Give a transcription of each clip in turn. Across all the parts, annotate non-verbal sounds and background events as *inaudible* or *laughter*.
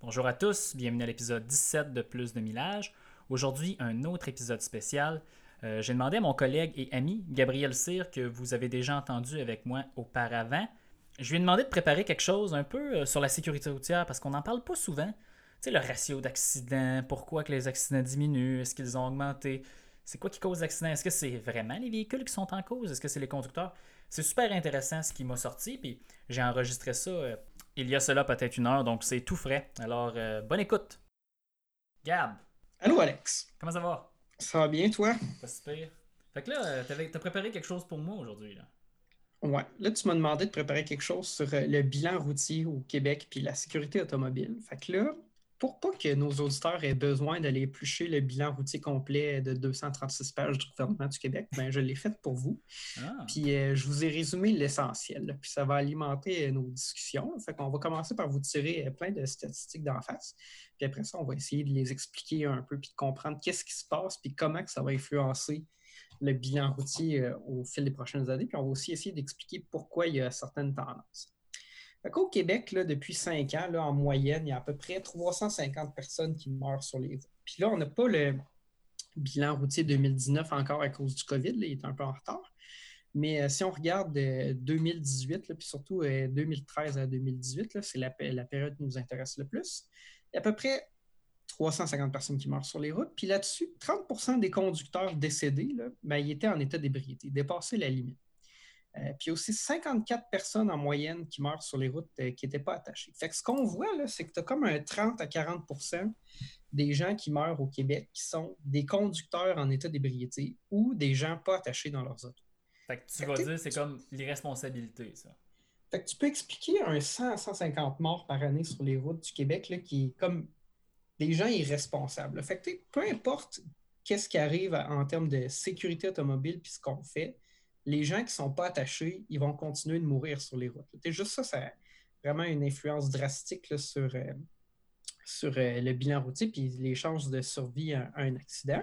Bonjour à tous, bienvenue à l'épisode 17 de Plus de Millage. Aujourd'hui, un autre épisode spécial. Euh, J'ai demandé à mon collègue et ami Gabriel Cyr, que vous avez déjà entendu avec moi auparavant, je lui ai demandé de préparer quelque chose un peu euh, sur la sécurité routière parce qu'on n'en parle pas souvent. Tu sais, le ratio d'accidents, pourquoi que les accidents diminuent, est-ce qu'ils ont augmenté, c'est quoi qui cause l'accident, est-ce que c'est vraiment les véhicules qui sont en cause, est-ce que c'est les conducteurs? C'est super intéressant ce qui m'a sorti, puis j'ai enregistré ça euh, il y a cela peut-être une heure, donc c'est tout frais. Alors, euh, bonne écoute. Gab. Allô, Alex. Comment ça va? Ça va bien, toi? Pas super. Fait que là, t'as préparé quelque chose pour moi aujourd'hui, là. Ouais. Là, tu m'as demandé de préparer quelque chose sur euh, le bilan routier au Québec puis la sécurité automobile. Fait que là, pour pas que nos auditeurs aient besoin d'aller éplucher le bilan routier complet de 236 pages du gouvernement du Québec, ben, je l'ai fait pour vous. Ah. Puis euh, je vous ai résumé l'essentiel. Puis ça va alimenter euh, nos discussions. Fait qu'on va commencer par vous tirer plein de statistiques d'en face. Puis après ça, on va essayer de les expliquer un peu puis de comprendre qu'est-ce qui se passe puis comment que ça va influencer le bilan routier euh, au fil des prochaines années. Puis on va aussi essayer d'expliquer pourquoi il y a certaines tendances. Au Québec, depuis cinq ans, en moyenne, il y a à peu près 350 personnes qui meurent sur les routes. Puis là, on n'a pas le bilan routier 2019 encore à cause du COVID, il est un peu en retard. Mais euh, si on regarde 2018, euh, puis surtout 2013 à 2018, c'est la, période qui nous intéresse le plus, il y a à peu près 350 personnes qui meurent sur les routes. Puis là-dessus, 30% des conducteurs décédés, ben, ils étaient en état d'ébriété, dépassaient la limite. Euh, puis aussi 54 personnes en moyenne qui meurent sur les routes euh, qui n'étaient pas attachées. Fait que ce qu'on voit, là, c'est que tu as comme un 30 à 40% des gens qui meurent au Québec qui sont des conducteurs en état d'ébriété ou des gens pas attachés dans leurs autos. Fait que tu vas dire c'est comme l'irresponsabilité, ça. Fait que tu peux expliquer un 100 à 150 morts par année sur les routes du Québec là, qui est comme des gens irresponsables. Fait que peu importe qu'est-ce qui arrive en termes de sécurité automobile puis ce qu'on fait, les gens qui ne sont pas attachés, ils vont continuer de mourir sur les routes. C'est juste ça, ça vraiment une influence drastique sur, euh, euh, le bilan routier puis les chances de survie à, un accident.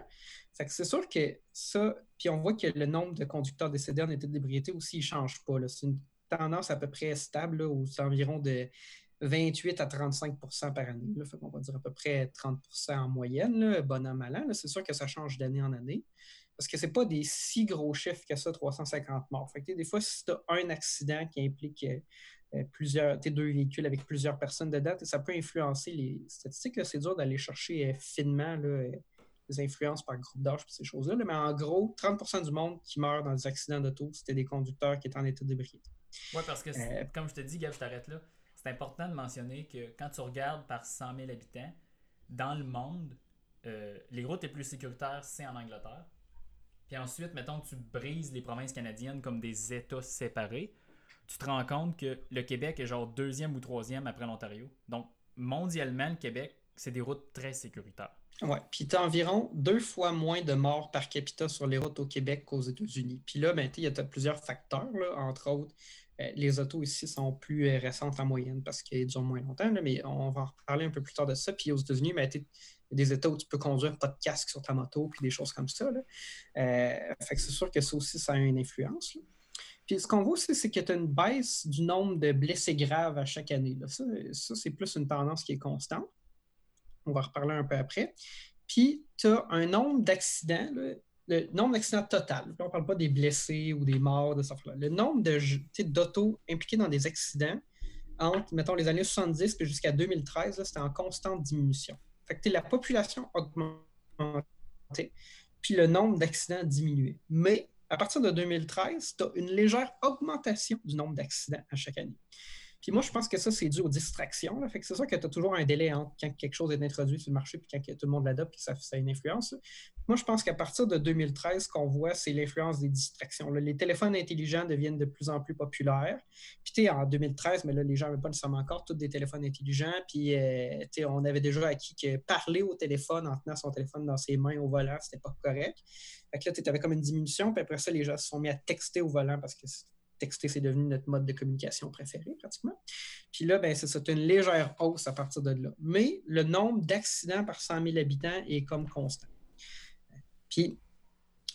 C'est sûr que ça, puis on voit que le nombre de conducteurs décédés en état d'ébriété aussi, ne change pas. C'est une tendance à peu près stable, où c'est environ de 28 à 35% par année. On va dire à peu près 30% en moyenne, là, bon an, mal an. C'est sûr que ça change d'année en année. Parce que ce n'est pas des si gros chiffres que ça, 350 morts. Fait des fois, si tu as un accident qui implique euh, plusieurs, tes deux véhicules avec plusieurs personnes dedans, ça peut influencer les statistiques. C'est dur d'aller chercher euh, finement là, les influences par groupe d'âge et ces choses-là. Mais en gros, 30% du monde qui meurt dans des accidents d'auto, c'était des conducteurs qui étaient en état d'ébriété. Oui, parce que, euh, comme je te dis, Gab, je t'arrête là c'est important de mentionner que quand tu regardes par 100 000 habitants, dans le monde, euh, les routes les plus sécuritaires, c'est en Angleterre. Puis ensuite, mettons tu brises les provinces canadiennes comme des États séparés, tu te rends compte que le Québec est genre deuxième ou troisième après l'Ontario. Donc, mondialement, le Québec, c'est des routes très sécuritaires. Oui, puis tu as environ deux fois moins de morts par capita sur les routes au Québec qu'aux États-Unis. Puis là, ben, il y a plusieurs facteurs, entre autres euh, les autos ici sont plus euh, récentes en moyenne parce qu'elles durent moins longtemps, mais on va en reparler un peu plus tard de ça. Puis aux États-Unis, ben, y a des États où tu peux conduire pas de casque sur ta moto, puis des choses comme ça. Euh, fait que c'est sûr que ça aussi, ça a une influence. Puis ce qu'on voit aussi, c'est que tu as une baisse du nombre de blessés graves à chaque année. Ça, c'est plus une tendance qui est constante. On va reparler un peu après. Puis tu as un nombre d'accidents le nombre d'accidents total, on ne parle pas des blessés ou des morts, de ça. Le nombre d'autos impliqués dans des accidents entre, mettons, les années 70 et jusqu'à 2013, c'était en constante diminution. Que la population augmentait, puis le nombre d'accidents diminuait. Mais à partir de 2013, tu as une légère augmentation du nombre d'accidents à chaque année. Puis moi, je pense que ça, c'est dû aux distractions. Fait que c'est ça que tu as toujours un délai entre quand quelque chose est introduit sur le marché et quand tout le monde l'adopte, ça, ça a une influence. Moi, je pense qu'à partir de 2013, ce qu'on voit, c'est l'influence des distractions. les téléphones intelligents deviennent de plus en plus populaires. Puis, tu en 2013, mais là, les gens n'avaient pas nécessairement encore tous des téléphones intelligents. Puis, euh, on avait déjà acquis que parler au téléphone en tenant son téléphone dans ses mains au volant, c'était pas correct. Fait que là, tu avais comme une diminution. Puis après ça, les gens se sont mis à texter au volant parce que texter, c'est devenu notre mode de communication préféré pratiquement. Puis là, ben, c'est une légère hausse à partir de là. Mais le nombre d'accidents par 100 000 habitants est comme constant. Puis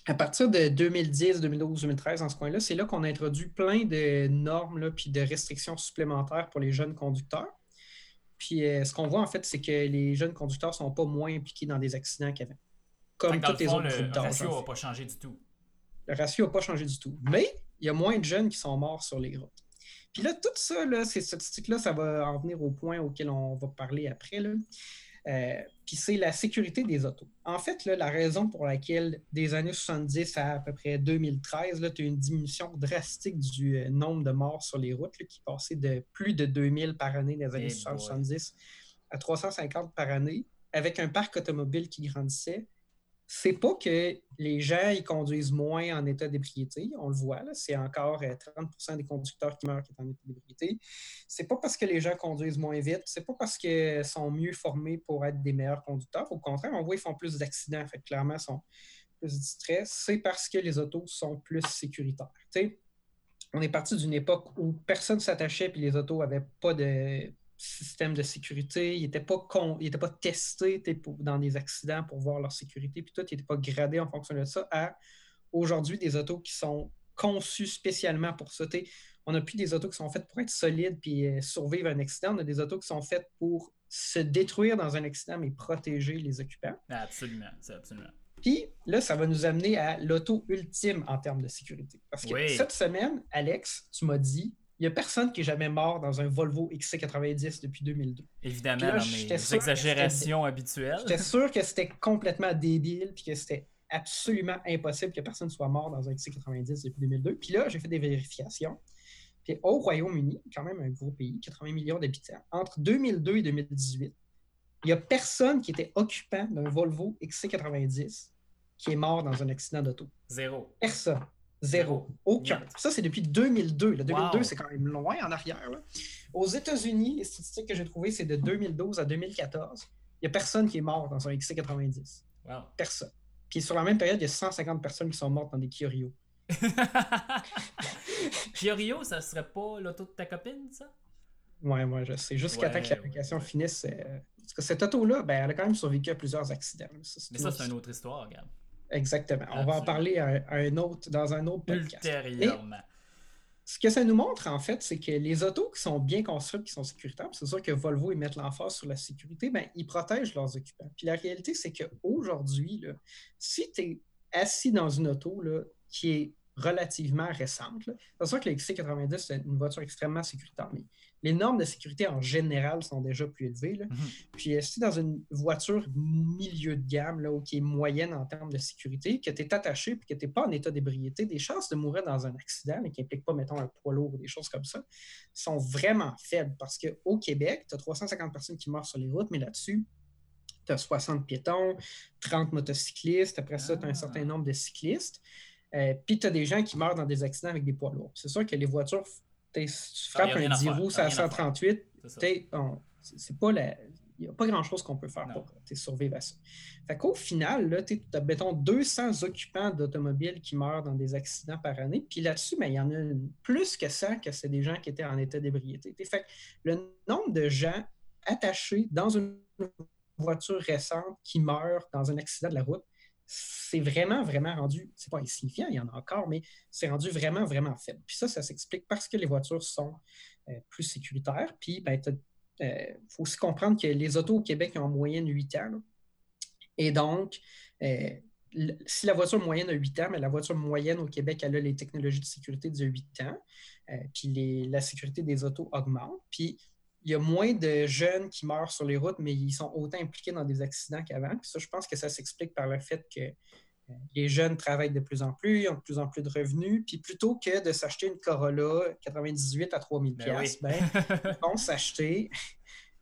à partir de 2010, 2012, 2013, dans ce coin-là, c'est là, qu'on a introduit plein de normes là, puis de restrictions supplémentaires pour les jeunes conducteurs. Puis euh, ce qu'on voit en fait, c'est que les jeunes conducteurs ne sont pas moins impliqués dans des accidents qu'avant. Comme tous les autres le ratio n'a pas changé du tout. Le ratio n'a pas changé du tout. Mais il y a moins de jeunes qui sont morts sur les routes. Puis là, tout ça, là, ces statistiques-là, ça va en venir au point auquel on va parler après. Là. Euh, puis c'est la sécurité des autos. En fait, là, la raison pour laquelle des années 70 à à peu près 2013, tu as une diminution drastique du euh, nombre de morts sur les routes qui passait de plus de 2000 par année dans les années 70 à 350 par année, avec un parc automobile qui grandissait c'est pas que les gens ils conduisent moins en état d'ébriété, on le voit, c'est encore 30% euh, des conducteurs qui meurent qui sont en état d'ébriété. C'est pas parce que les gens conduisent moins vite, c'est pas parce qu'ils sont mieux formés pour être des meilleurs conducteurs. Au contraire, on voit qu'ils font plus d'accidents, clairement, ils sont plus distraits. C'est parce que les autos sont plus sécuritaires. on est parti d'une époque où personne ne s'attachait et les autos n'avaient pas de système de sécurité, ils n'étaient pas, pas testés dans des accidents pour voir leur sécurité, puis tout, ils n'étaient pas gradés en fonction de ça, à aujourd'hui des autos qui sont conçus spécialement pour ça. on n'a plus des autos qui sont faites pour être solides puis euh, survivre à un accident, on a des autos qui sont faites pour se détruire dans un accident, mais protéger les occupants. Absolument, c'est absolument. Puis là, ça va nous amener à l'auto ultime en termes de sécurité. Parce que cette semaine, Alex, tu m'as dit il n'y a personne qui est jamais mort dans un Volvo XC90 depuis 2002. Évidemment, dans mes exagérations habituelles. J'étais sûr que c'était complètement débile puis que c'était absolument impossible que personne soit mort dans un XC90 depuis 2002. Puis là, j'ai fait des vérifications. Puis au Royaume-Uni, quand même un gros pays, 80 millions d'habitants, entre 2002 et 2018, il n'y a personne qui était occupant d'un Volvo XC90 qui est mort dans un accident d'auto. Zéro. Personne. Zéro. Aucun. Ça, c'est depuis 2002. Le 2002, c'est quand même loin en arrière. Aux États-Unis, les statistiques que j'ai trouvées, c'est de 2012 à 2014. Il n'y a personne qui est mort dans un XC90. Personne. Puis sur la même période, il y a 150 personnes qui sont mortes dans des Kia Rio. *laughs* Kia Rio, ça serait pas l'auto de ta copine, ça? Ouais, moi, je sais. Jusqu'à temps que l'application finisse. Euh, parce que cette auto-là, ben, elle a quand même survécu à plusieurs accidents. Mais ça, c'est une autre histoire, regarde. Exactement. On va en parler un autre, dans un autre podcast. Ultérieurement. ce que ça nous montre, en fait, c'est que les autos qui sont bien construites, qui sont sécuritaires, c'est sûr que Volvo, ils mettent l'emphase sur la sécurité, ben, ils protègent leurs occupants. Puis la réalité, c'est qu'aujourd'hui, si tu es assis dans une auto là, qui est relativement récente, c'est sûr que le XC90, c'est une voiture extrêmement sécuritaire, mais les normes de sécurité en général sont déjà plus élevées. Mhm. Puis euh, si dans une voiture milieu de gamme, là, qui est moyenne en termes de sécurité, que tu es attaché et que tu n'es pas en état d'ébriété, des chances de mourir dans un accident, mais qui n'implique pas, mettons, un poids lourd ou des choses comme ça, sont vraiment faibles. Parce qu'au Québec, tu as 350 personnes qui meurent sur les routes, mais là-dessus, tu as 60 piétons, 30 motocyclistes, après ça, tu as un certain ah. nombre de cyclistes. Euh, puis tu as des gens qui meurent dans des accidents avec des poids lourds. C'est sûr que les voitures tu frappes un 10 roues à 138, c'est pas la. Il n'y a pas grand-chose qu'on peut faire pour survivre à ça. Fait qu'au final, tu as, mettons, 200 occupants d'automobiles qui meurent dans des accidents par année. Puis là-dessus, ben, il y en a plus que ça, que c'est des gens qui étaient en état d'ébriété. Fait le nombre de gens attachés dans une voiture récente qui meurent dans un accident de la route, c'est vraiment, vraiment rendu, c'est pas insignifiant, il y en a encore, mais c'est rendu vraiment, vraiment faible. Puis ça, ça s'explique parce que les voitures sont euh, plus sécuritaires. Puis, il ben, euh, faut aussi comprendre que les autos au Québec ont en moyenne 8 ans. Et donc, euh, si la voiture moyenne a 8 ans, mais la voiture moyenne au Québec, elle a les technologies de sécurité de 8 ans. puis la sécurité des autos augmente. Puis il y a moins de jeunes qui meurent sur les routes, mais ils sont autant impliqués dans des accidents qu'avant. ça, je pense que ça s'explique par le fait que euh, les jeunes travaillent de plus en plus, ils ont de plus en plus de revenus, puis plutôt que de s'acheter une Corolla 98 à 3000 ben, ben, *laughs* ils vont s'acheter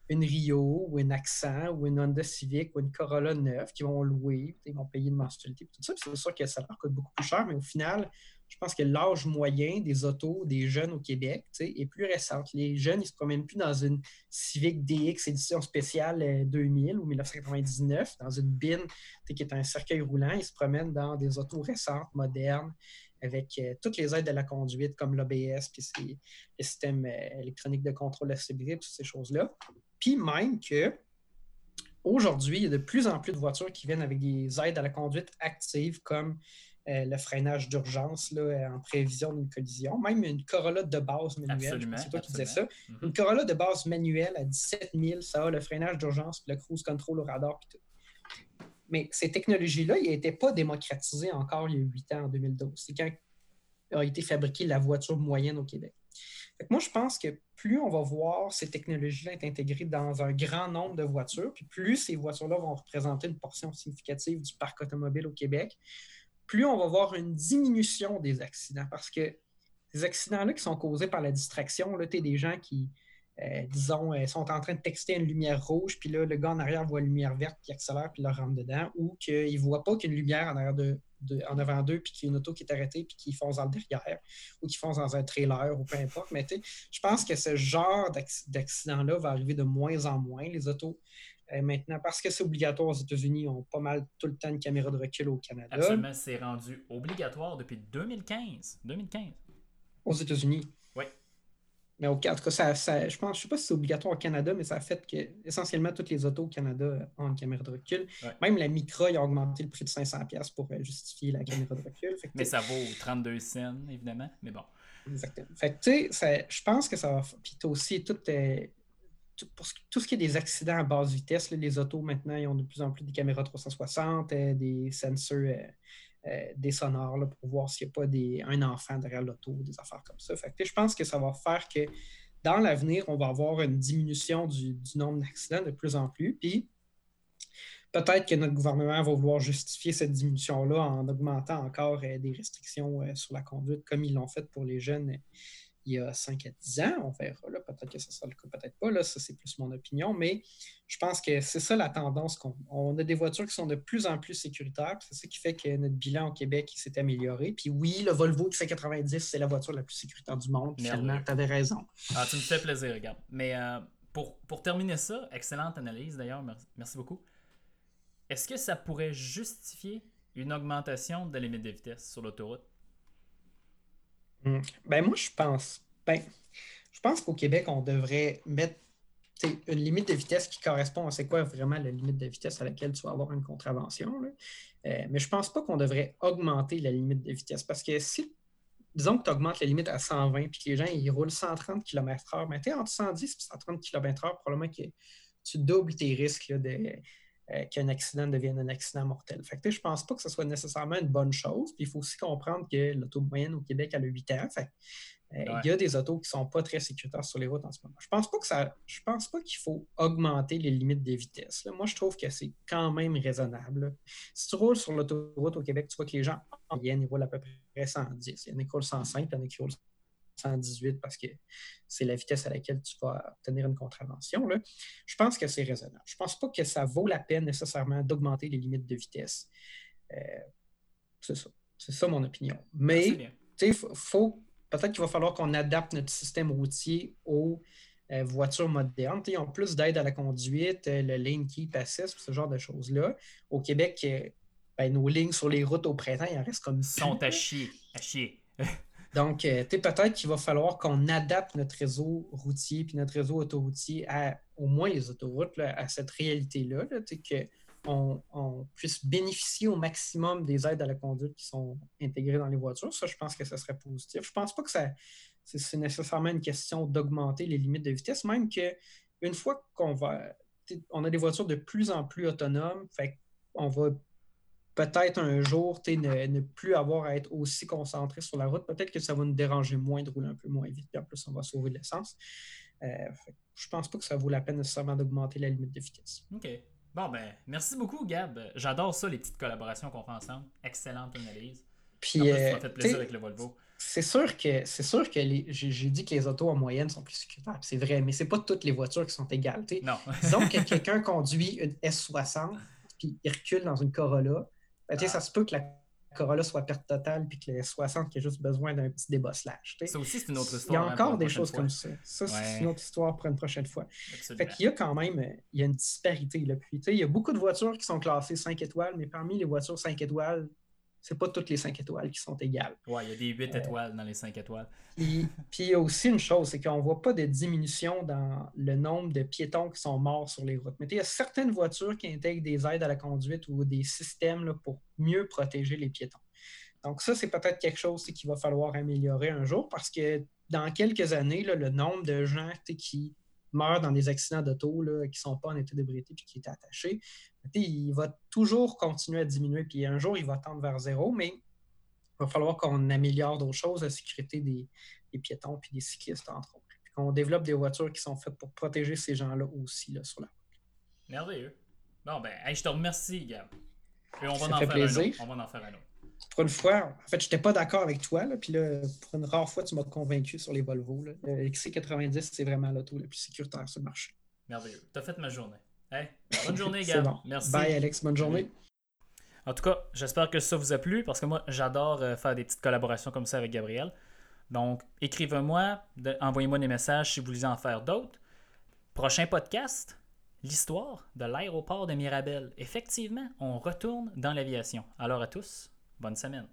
une Rio ou une Accent ou une Honda Civic ou une Corolla neuve qu'ils vont louer, ils vont payer une mensualité, tout ça. C'est sûr que ça leur coûte beaucoup plus cher, mais au final, je pense que l'âge moyen des autos des jeunes au Québec est plus récent. Les jeunes, ils ne se promènent plus dans une Civic DX édition spéciale 2000 euh, ou 1999, dans une bin qui est un cercueil roulant. Ils se promènent dans des autos récentes, modernes, avec euh, toutes les aides de la conduite, comme l'ABS, puis les systèmes euh, électroniques de contrôle de stabilité, toutes ces choses-là. Puis même que aujourd'hui, il y a de plus en plus de voitures qui viennent avec des aides à la conduite actives comme le freinage d'urgence en prévision d'une collision. Même une Corolla de base manuelle, c'est toi qui disais ça. Mm-hmm. Une Corolla de base manuelle à 17 000, ça a le freinage d'urgence, le cruise control au radar. tout. Mais ces technologies-là, ils n'étaient pas démocratisées encore il y a 8 ans, en 2012. C'est quand a été fabriquée la voiture moyenne au Québec. moi, je pense que plus on va voir ces technologies-là être intégrées dans un grand nombre de voitures, puis plus ces voitures-là vont représenter une portion significative du parc automobile au Québec, plus on va voir une diminution des accidents. Parce que ces accidents-là qui sont causés par la distraction, là, tu des gens qui, euh, disons, euh, sont en train de texter une lumière rouge, puis là, le gars en arrière voit une lumière verte, qui accélère, puis leur rentre dedans, ou qu'il ne voit pas qu'une lumière en arrière de, en avant d'eux, puis qu'il y a une auto qui est arrêtée, puis qui fonce dans le derrière, ou qui fonce dans un trailer, ou peu importe. Mais je pense que ce genre d'accident-là va arriver de moins en moins. Les autos, maintenant, parce que c'est obligatoire aux États-Unis, ont pas mal tout le temps une caméra de recul au Canada. Absolument, c'est rendu obligatoire depuis 2015. 2015. Aux États-Unis? Mais au, en tout cas, ça, je pense, je sais pas si c'est obligatoire au Canada, mais ça a fait que essentiellement toutes les autos au Canada ont une caméra de recul. Même la Micra, a augmenté le prix de 500$ pour euh, justifier la caméra de recul. mais ça vaut 32 cents, évidemment. Mais bon. Exactement. Fait tu sais, je pense que ça va. Puis tu aussi tout, euh, tout, pour tout ce qui est des accidents à basse vitesse, les autos maintenant, ils ont de plus en plus des caméras 360, euh, des sensors. Euh, des sonores pour voir s'il n'y a pas un enfant derrière l'auto, des affaires comme ça. Je pense que ça va faire que dans l'avenir, on va avoir une diminution du, nombre d'accidents de plus en plus. Puis peut-être que notre gouvernement va vouloir justifier cette diminution-là en augmentant encore euh, des restrictions euh, sur la conduite, comme ils l'ont fait pour les jeunes il y a 5 à 10 ans. On verra. Peut-être que ce sera le cas, peut-être pas. Là, ça, c'est plus mon opinion. Mais je pense que c'est ça la tendance. qu'on on a des voitures qui sont de plus en plus sécuritaires. C'est ça qui fait que notre bilan au Québec s'est amélioré. Puis oui, le Volvo qui fait 90, c'est la voiture la plus sécuritaire du monde. Finalement, tu avais raison. Ah, tu me fais plaisir, regarde. Mais euh, pour, pour terminer ça, excellente analyse d'ailleurs. Merci beaucoup. Est-ce que ça pourrait justifier une augmentation de la limite de vitesse sur l'autoroute? Hmm. Ben moi, je pense. Ben, je pense qu'au Québec, on devrait mettre une limite de vitesse qui correspond à c'est quoi vraiment la limite de vitesse à laquelle tu vas avoir une contravention. Euh, mais je ne pense pas qu'on devrait augmenter la limite de vitesse parce que si, disons que tu augmentes la limite à 120 puis que les gens ils roulent 130 km/h, mais tu entre 110 et 130 km/h, probablement que tu doubles tes risques de, euh, qu'un accident devienne un accident mortel. Fait que, je ne pense pas que ce soit nécessairement une bonne chose. Puis il faut aussi comprendre que l'auto moyenne au Québec, elle a 8 ans. Fait, euh, Il y a des autos qui ne sont pas très sécuritaires sur les routes en ce moment. Je pense pas que ça. Je pense pas qu'il faut augmenter les limites des vitesses. Moi, je trouve que c'est quand même raisonnable. Si tu roules sur l'autoroute au Québec, tu vois que les gens en moyenne, ils roulent à peu près 110. Il y en a qui roulent 105, il y en a qui roulent 118 parce que c'est la vitesse à laquelle tu vas obtenir une contravention. Là. Je pense que c'est raisonnable. Je ne pense pas que ça vaut la peine nécessairement d'augmenter les limites de vitesse. Euh, c'est ça. C'est ça mon opinion. Mais faut, peut-être qu'il va falloir qu'on adapte notre système routier aux euh, voitures modernes. ils ont plus d'aide à la conduite, euh, le lane keep assist, ce genre de choses-là. Au Québec, ben, nos lignes sur les routes au printemps, il en reste comme. sont à chier. À chier. Donc, euh, peut-être qu'il va falloir qu'on adapte notre réseau routier puis notre réseau autoroutier à au moins les autoroutes, à cette réalité-là, qu'on on puisse bénéficier au maximum des aides à la conduite qui sont intégrées dans les voitures. Ça, je pense que ce serait positif. Je ne pense pas que ça, c'est nécessairement une question d'augmenter les limites de vitesse, même qu'une fois qu'on va. On a des voitures de plus en plus autonomes, fait on va peut-être un jour ne, ne, plus avoir à être aussi concentré sur la route. Peut-être que ça va nous déranger moins de rouler un peu moins vite, puis en plus, on va sauver de l'essence. Euh, je pense pas que ça vaut la peine nécessairement d'augmenter la limite de vitesse. OK. Bon, ben, merci beaucoup, Gab. J'adore ça, les petites collaborations qu'on fait ensemble. Excellente analyse. Puis, ça euh, fait plaisir avec le Volvo. C'est sûr que c'est sûr que j'ai dit que les autos en moyenne sont plus sécuritaires. C'est vrai, mais c'est pas toutes les voitures qui sont égales. Non. Disons que quelqu'un conduit une S60 puis il recule dans une Corolla ben, Ça se peut que la Corolla soit perte totale puis que les 60 qui a juste besoin d'un petit débosselage. Ça aussi, c'est une autre histoire. Il y a encore des choses comme ça. Ça, c'est une autre histoire pour une prochaine fois. Fait qu'il y a quand même il y a une disparité. Là. Puis, il y a beaucoup de voitures qui sont classées 5 étoiles, mais parmi les voitures 5 étoiles, c'est pas toutes les 5 étoiles qui sont égales. Oui, il y a des 8 euh, étoiles dans les 5 étoiles. Puis, il y a aussi une chose, c'est qu'on ne voit pas de diminution dans le nombre de piétons qui sont morts sur les routes. Mais il y a certaines voitures qui intègrent des aides à la conduite ou des systèmes là, pour mieux protéger les piétons. Donc ça, c'est peut-être quelque chose qu'il va falloir améliorer un jour parce que dans quelques années, le nombre de gens qui meurent dans des accidents d'auto qui ne sont pas en état d'ébriété et qui étaient attachés, il va toujours continuer à diminuer. Puis un jour, il va tendre vers zéro, mais il va falloir qu'on améliore d'autres choses, la sécurité des, piétons et des cyclistes, entre autres. Puis qu'on développe des voitures qui sont faites pour protéger ces gens-là aussi là, sur la route. Merveilleux. Bon, ben, je te remercie, Gab. Et on va, en faire plaisir. Un autre. on va en faire un autre. Pour une fois, en fait, je n'étais pas d'accord avec toi, là, puis là, pour une rare fois, tu m'as convaincu sur les Volvo. Là. Le XC90, c'est vraiment l'auto le plus sécuritaire sur le marché. Merveilleux. Tu as fait ma journée. bonne journée, Gab. Merci. Bye, Alex. Bonne journée. En tout cas, j'espère que ça vous a plu parce que moi, j'adore euh, faire des petites collaborations comme ça avec Gabriel. Donc, écrivez-moi, envoyez-moi des messages si vous voulez en faire d'autres. Prochain podcast, l'histoire de l'aéroport de Mirabel. Effectivement, on retourne dans l'aviation. Alors à tous, bonne semaine.